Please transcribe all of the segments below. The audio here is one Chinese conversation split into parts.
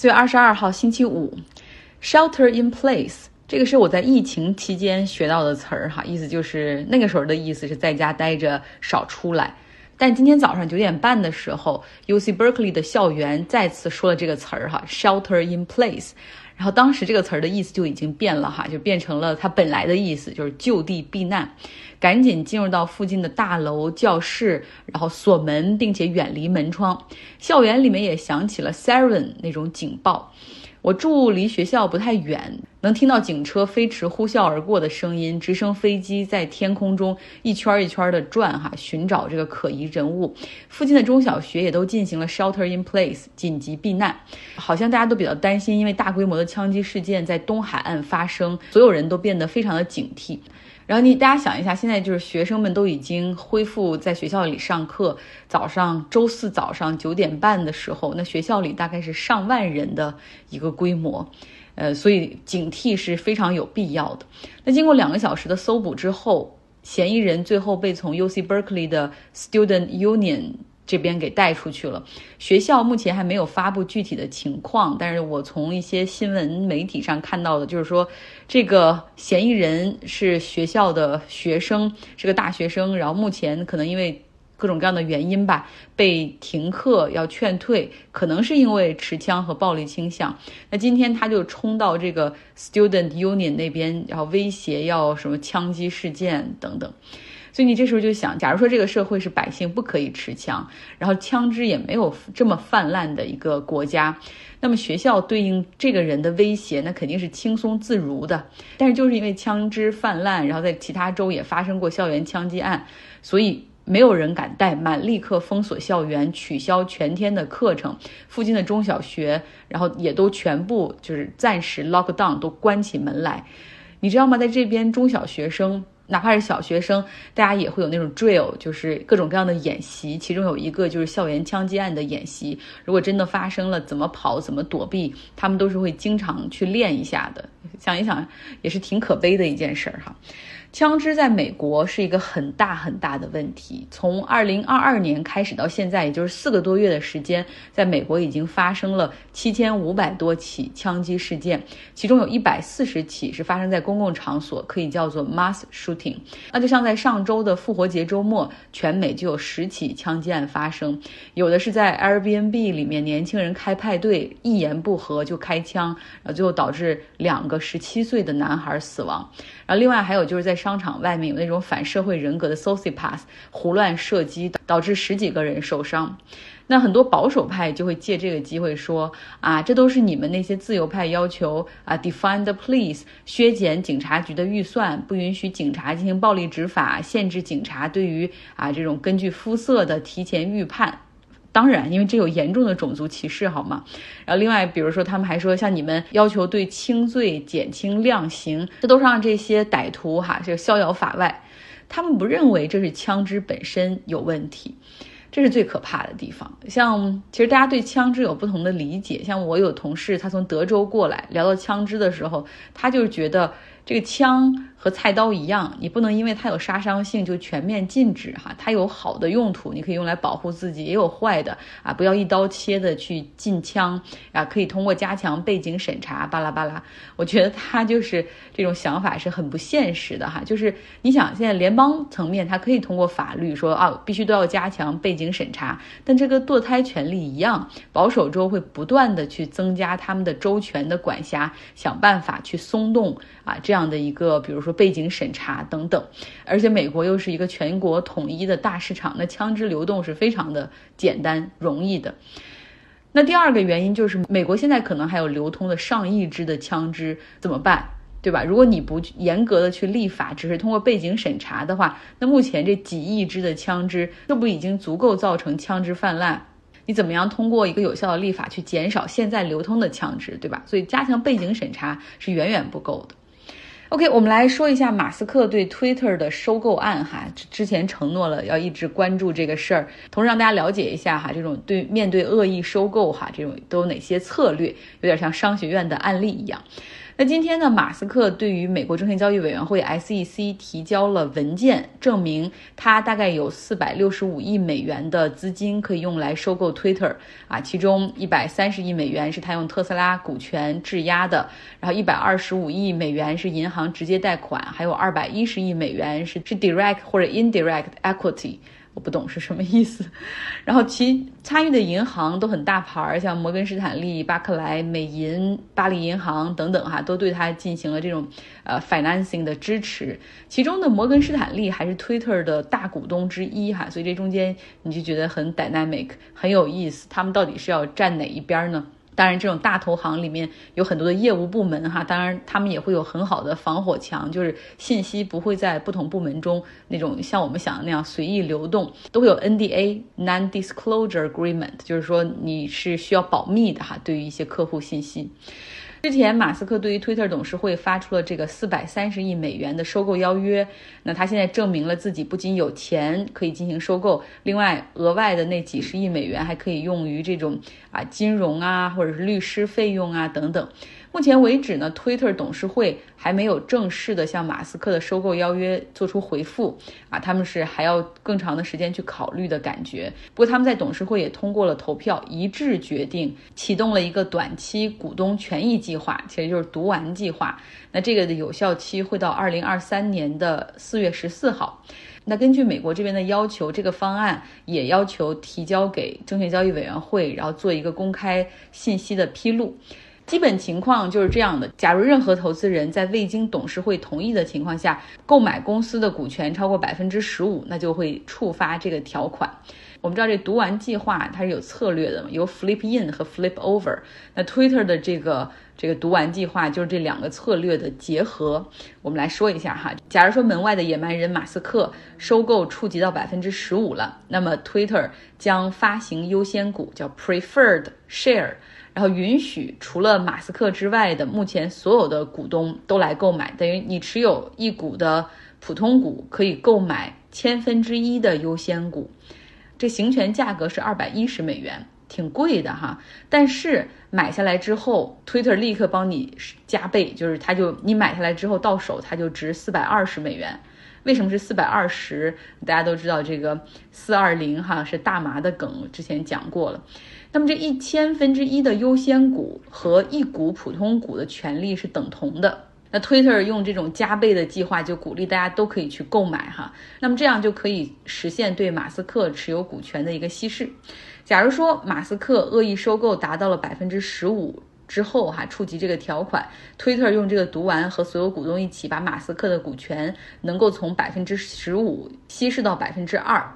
四月二十二号星期五，shelter in place，这个是我在疫情期间学到的词儿哈，意思就是那个时候的意思是在家待着，少出来。但今天早上九点半的时候，U C Berkeley 的校园再次说了这个词儿哈，shelter in place。然后当时这个词儿的意思就已经变了哈，就变成了它本来的意思，就是就地避难，赶紧进入到附近的大楼、教室，然后锁门，并且远离门窗。校园里面也响起了 siren 那种警报。我住离学校不太远，能听到警车飞驰呼啸而过的声音，直升飞机在天空中一圈一圈的转，哈，寻找这个可疑人物。附近的中小学也都进行了 shelter in place 紧急避难，好像大家都比较担心，因为大规模的枪击事件在东海岸发生，所有人都变得非常的警惕。然后你大家想一下，现在就是学生们都已经恢复在学校里上课。早上周四早上九点半的时候，那学校里大概是上万人的一个规模，呃，所以警惕是非常有必要的。那经过两个小时的搜捕之后，嫌疑人最后被从 U C Berkeley 的 Student Union。这边给带出去了。学校目前还没有发布具体的情况，但是我从一些新闻媒体上看到的，就是说这个嫌疑人是学校的学生，是个大学生，然后目前可能因为各种各样的原因吧，被停课要劝退，可能是因为持枪和暴力倾向。那今天他就冲到这个 Student Union 那边，然后威胁要什么枪击事件等等。所以你这时候就想，假如说这个社会是百姓不可以持枪，然后枪支也没有这么泛滥的一个国家，那么学校对应这个人的威胁，那肯定是轻松自如的。但是就是因为枪支泛滥，然后在其他州也发生过校园枪击案，所以没有人敢怠慢，立刻封锁校园，取消全天的课程，附近的中小学，然后也都全部就是暂时 lock down，都关起门来。你知道吗？在这边中小学生。哪怕是小学生，大家也会有那种 drill，就是各种各样的演习。其中有一个就是校园枪击案的演习。如果真的发生了，怎么跑，怎么躲避，他们都是会经常去练一下的。想一想，也是挺可悲的一件事儿哈。枪支在美国是一个很大很大的问题。从二零二二年开始到现在，也就是四个多月的时间，在美国已经发生了七千五百多起枪击事件，其中有一百四十起是发生在公共场所，可以叫做 mass shooting。那就像在上周的复活节周末，全美就有十起枪击案发生，有的是在 Airbnb 里面，年轻人开派对，一言不合就开枪，然后最后导致两个十七岁的男孩死亡。然后另外还有就是在商场外面有那种反社会人格的 sociopath 胡乱射击，导致十几个人受伤。那很多保守派就会借这个机会说啊，这都是你们那些自由派要求啊，defund the police，削减警察局的预算，不允许警察进行暴力执法，限制警察对于啊这种根据肤色的提前预判。当然，因为这有严重的种族歧视，好吗？然后另外，比如说他们还说，像你们要求对轻罪减轻量刑，这都是让这些歹徒哈这个逍遥法外。他们不认为这是枪支本身有问题，这是最可怕的地方。像其实大家对枪支有不同的理解，像我有同事他从德州过来，聊到枪支的时候，他就觉得这个枪。和菜刀一样，你不能因为它有杀伤性就全面禁止哈。它有好的用途，你可以用来保护自己；也有坏的啊，不要一刀切的去禁枪啊。可以通过加强背景审查，巴拉巴拉。我觉得他就是这种想法是很不现实的哈。就是你想，现在联邦层面它可以通过法律说啊，必须都要加强背景审查，但这个堕胎权利一样，保守州会不断的去增加他们的州权的管辖，想办法去松动啊这样这样的一个，比如说。背景审查等等，而且美国又是一个全国统一的大市场，那枪支流动是非常的简单容易的。那第二个原因就是，美国现在可能还有流通的上亿支的枪支，怎么办？对吧？如果你不严格的去立法，只是通过背景审查的话，那目前这几亿支的枪支，这不已经足够造成枪支泛滥？你怎么样通过一个有效的立法去减少现在流通的枪支，对吧？所以加强背景审查是远远不够的。OK，我们来说一下马斯克对 Twitter 的收购案哈，之前承诺了要一直关注这个事儿，同时让大家了解一下哈，这种对面对恶意收购哈，这种都有哪些策略，有点像商学院的案例一样。那今天呢，马斯克对于美国证券交易委员会 SEC 提交了文件，证明他大概有四百六十五亿美元的资金可以用来收购 Twitter 啊，其中一百三十亿美元是他用特斯拉股权质押的，然后一百二十五亿美元是银行直接贷款，还有二百一十亿美元是是 direct 或者 indirect equity。我不懂是什么意思，然后其参与的银行都很大牌儿，像摩根士坦利、巴克莱、美银、巴黎银行等等哈，都对它进行了这种呃 financing 的支持。其中的摩根士坦利还是 Twitter 的大股东之一哈，所以这中间你就觉得很 dynamic，很有意思。他们到底是要站哪一边呢？当然，这种大投行里面有很多的业务部门哈，当然他们也会有很好的防火墙，就是信息不会在不同部门中那种像我们想的那样随意流动，都会有 NDA（Non-Disclosure Agreement），就是说你是需要保密的哈，对于一些客户信息。之前，马斯克对于推特董事会发出了这个四百三十亿美元的收购邀约。那他现在证明了自己不仅有钱可以进行收购，另外额外的那几十亿美元还可以用于这种啊金融啊，或者是律师费用啊等等。目前为止呢，Twitter 董事会还没有正式的向马斯克的收购邀约做出回复啊，他们是还要更长的时间去考虑的感觉。不过他们在董事会也通过了投票，一致决定启动了一个短期股东权益计划，其实就是读完计划。那这个的有效期会到二零二三年的四月十四号。那根据美国这边的要求，这个方案也要求提交给证券交易委员会，然后做一个公开信息的披露。基本情况就是这样的：假如任何投资人在未经董事会同意的情况下购买公司的股权超过百分之十五，那就会触发这个条款。我们知道这读完计划它是有策略的嘛，有 flip in 和 flip over。那 Twitter 的这个这个读完计划就是这两个策略的结合。我们来说一下哈，假如说门外的野蛮人马斯克收购触及到百分之十五了，那么 Twitter 将发行优先股，叫 preferred share。然后允许除了马斯克之外的目前所有的股东都来购买，等于你持有一股的普通股可以购买千分之一的优先股，这行权价格是二百一十美元，挺贵的哈。但是买下来之后，Twitter 立刻帮你加倍，就是它就你买下来之后到手它就值四百二十美元。为什么是四百二十？大家都知道这个四二零哈是大麻的梗，之前讲过了。那么这一千分之一的优先股和一股普通股的权利是等同的。那 Twitter 用这种加倍的计划，就鼓励大家都可以去购买哈。那么这样就可以实现对马斯克持有股权的一个稀释。假如说马斯克恶意收购达到了百分之十五之后哈，触及这个条款推特用这个读完和所有股东一起把马斯克的股权能够从百分之十五稀释到百分之二。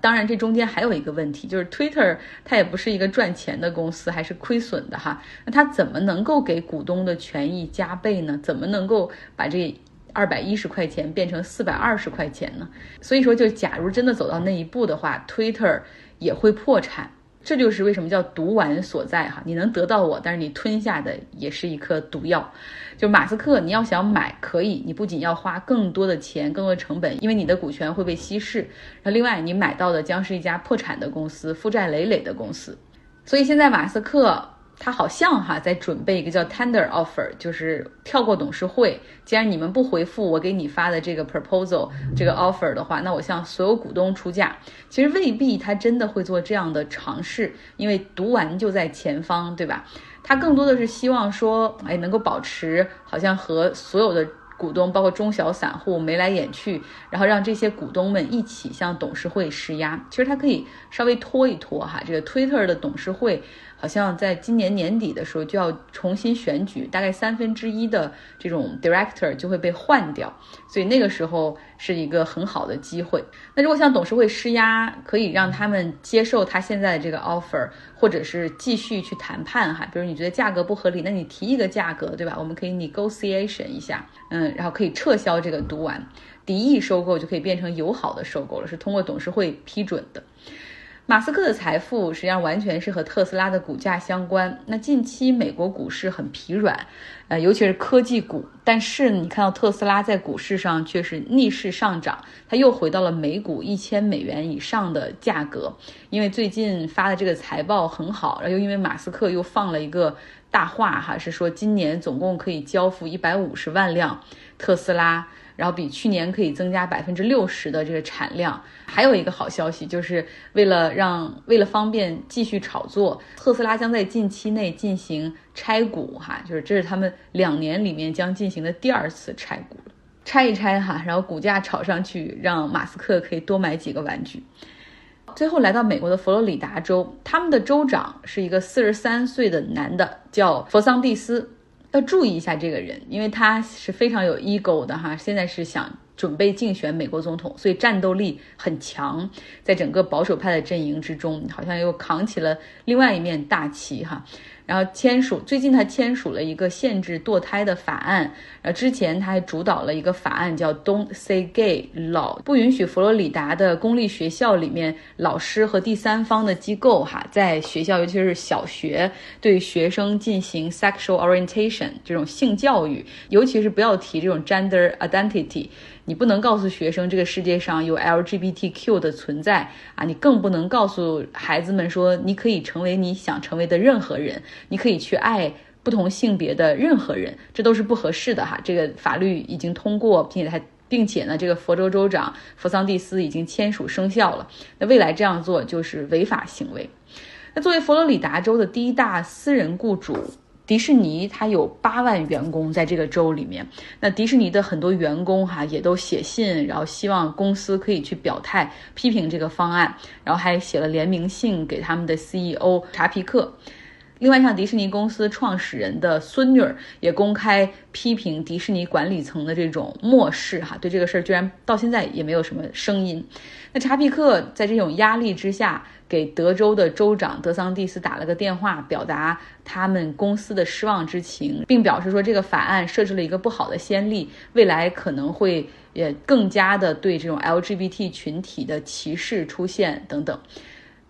当然，这中间还有一个问题，就是 Twitter 它也不是一个赚钱的公司，还是亏损的哈。那它怎么能够给股东的权益加倍呢？怎么能够把这二百一十块钱变成四百二十块钱呢？所以说，就假如真的走到那一步的话，Twitter 也会破产。这就是为什么叫毒丸所在哈，你能得到我，但是你吞下的也是一颗毒药。就马斯克，你要想买可以，你不仅要花更多的钱、更多的成本，因为你的股权会被稀释。那另外，你买到的将是一家破产的公司、负债累累的公司。所以现在马斯克。他好像哈在准备一个叫 tender offer，就是跳过董事会。既然你们不回复我给你发的这个 proposal 这个 offer 的话，那我向所有股东出价。其实未必他真的会做这样的尝试，因为读完就在前方，对吧？他更多的是希望说，哎，能够保持好像和所有的股东，包括中小散户眉来眼去，然后让这些股东们一起向董事会施压。其实他可以稍微拖一拖哈，这个 Twitter 的董事会。好像在今年年底的时候就要重新选举，大概三分之一的这种 director 就会被换掉，所以那个时候是一个很好的机会。那如果向董事会施压，可以让他们接受他现在的这个 offer，或者是继续去谈判哈。比如你觉得价格不合理，那你提一个价格，对吧？我们可以 negotiation 一下，嗯，然后可以撤销这个读完敌意收购，就可以变成友好的收购了，是通过董事会批准的。马斯克的财富实际上完全是和特斯拉的股价相关。那近期美国股市很疲软，呃，尤其是科技股。但是你看到特斯拉在股市上却是逆势上涨，它又回到了每股一千美元以上的价格。因为最近发的这个财报很好，然后又因为马斯克又放了一个大话哈，是说今年总共可以交付一百五十万辆特斯拉。然后比去年可以增加百分之六十的这个产量。还有一个好消息，就是为了让为了方便继续炒作，特斯拉将在近期内进行拆股哈，就是这是他们两年里面将进行的第二次拆股拆一拆哈，然后股价炒上去，让马斯克可以多买几个玩具。最后来到美国的佛罗里达州，他们的州长是一个四十三岁的男的，叫佛桑蒂斯。要注意一下这个人，因为他是非常有 ego 的哈，现在是想准备竞选美国总统，所以战斗力很强，在整个保守派的阵营之中，好像又扛起了另外一面大旗哈。然后签署，最近他签署了一个限制堕胎的法案。然后之前他还主导了一个法案，叫 Don't Say Gay Law，不允许佛罗里达的公立学校里面老师和第三方的机构哈，在学校尤其是小学对学生进行 sexual orientation 这种性教育，尤其是不要提这种 gender identity。你不能告诉学生这个世界上有 LGBTQ 的存在啊！你更不能告诉孩子们说你可以成为你想成为的任何人，你可以去爱不同性别的任何人，这都是不合适的哈。这个法律已经通过，并且还并且呢，这个佛州州长弗桑蒂斯已经签署生效了。那未来这样做就是违法行为。那作为佛罗里达州的第一大私人雇主。迪士尼它有八万员工在这个州里面，那迪士尼的很多员工哈也都写信，然后希望公司可以去表态批评这个方案，然后还写了联名信给他们的 CEO 查皮克。另外，像迪士尼公司创始人的孙女儿也公开批评迪士尼管理层的这种漠视，哈，对这个事儿居然到现在也没有什么声音。那查皮克在这种压力之下，给德州的州长德桑蒂斯打了个电话，表达他们公司的失望之情，并表示说这个法案设置了一个不好的先例，未来可能会也更加的对这种 LGBT 群体的歧视出现等等。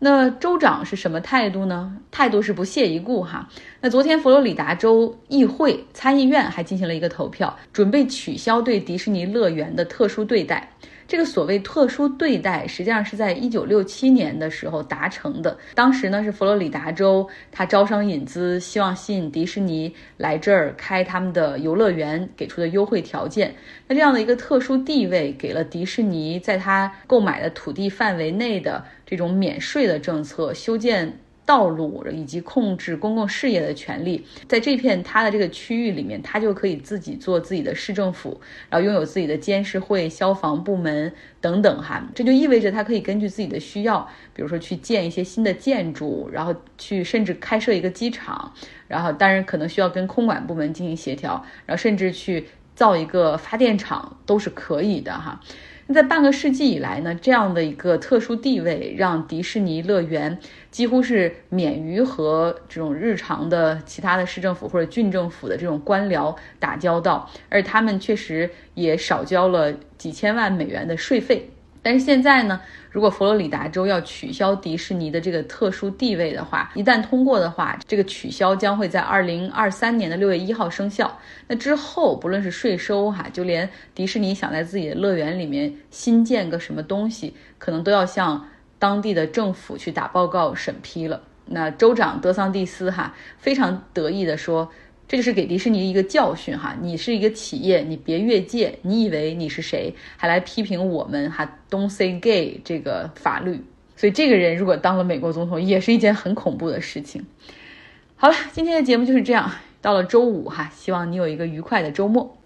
那州长是什么态度呢？态度是不屑一顾哈。那昨天佛罗里达州议会参议院还进行了一个投票，准备取消对迪士尼乐园的特殊对待。这个所谓特殊对待，实际上是在一九六七年的时候达成的。当时呢是佛罗里达州，他招商引资，希望吸引迪士尼来这儿开他们的游乐园，给出的优惠条件。那这样的一个特殊地位，给了迪士尼在他购买的土地范围内的这种免税的政策，修建。道路以及控制公共事业的权利，在这片它的这个区域里面，它就可以自己做自己的市政府，然后拥有自己的监事会、消防部门等等哈。这就意味着它可以根据自己的需要，比如说去建一些新的建筑，然后去甚至开设一个机场，然后当然可能需要跟空管部门进行协调，然后甚至去造一个发电厂都是可以的哈。在半个世纪以来呢，这样的一个特殊地位让迪士尼乐园几乎是免于和这种日常的其他的市政府或者郡政府的这种官僚打交道，而他们确实也少交了几千万美元的税费。但是现在呢，如果佛罗里达州要取消迪士尼的这个特殊地位的话，一旦通过的话，这个取消将会在二零二三年的六月一号生效。那之后，不论是税收哈，就连迪士尼想在自己的乐园里面新建个什么东西，可能都要向当地的政府去打报告审批了。那州长德桑蒂斯哈非常得意的说。这就是给迪士尼一个教训哈，你是一个企业，你别越界，你以为你是谁，还来批评我们哈？Don't say gay 这个法律，所以这个人如果当了美国总统，也是一件很恐怖的事情。好了，今天的节目就是这样，到了周五哈，希望你有一个愉快的周末。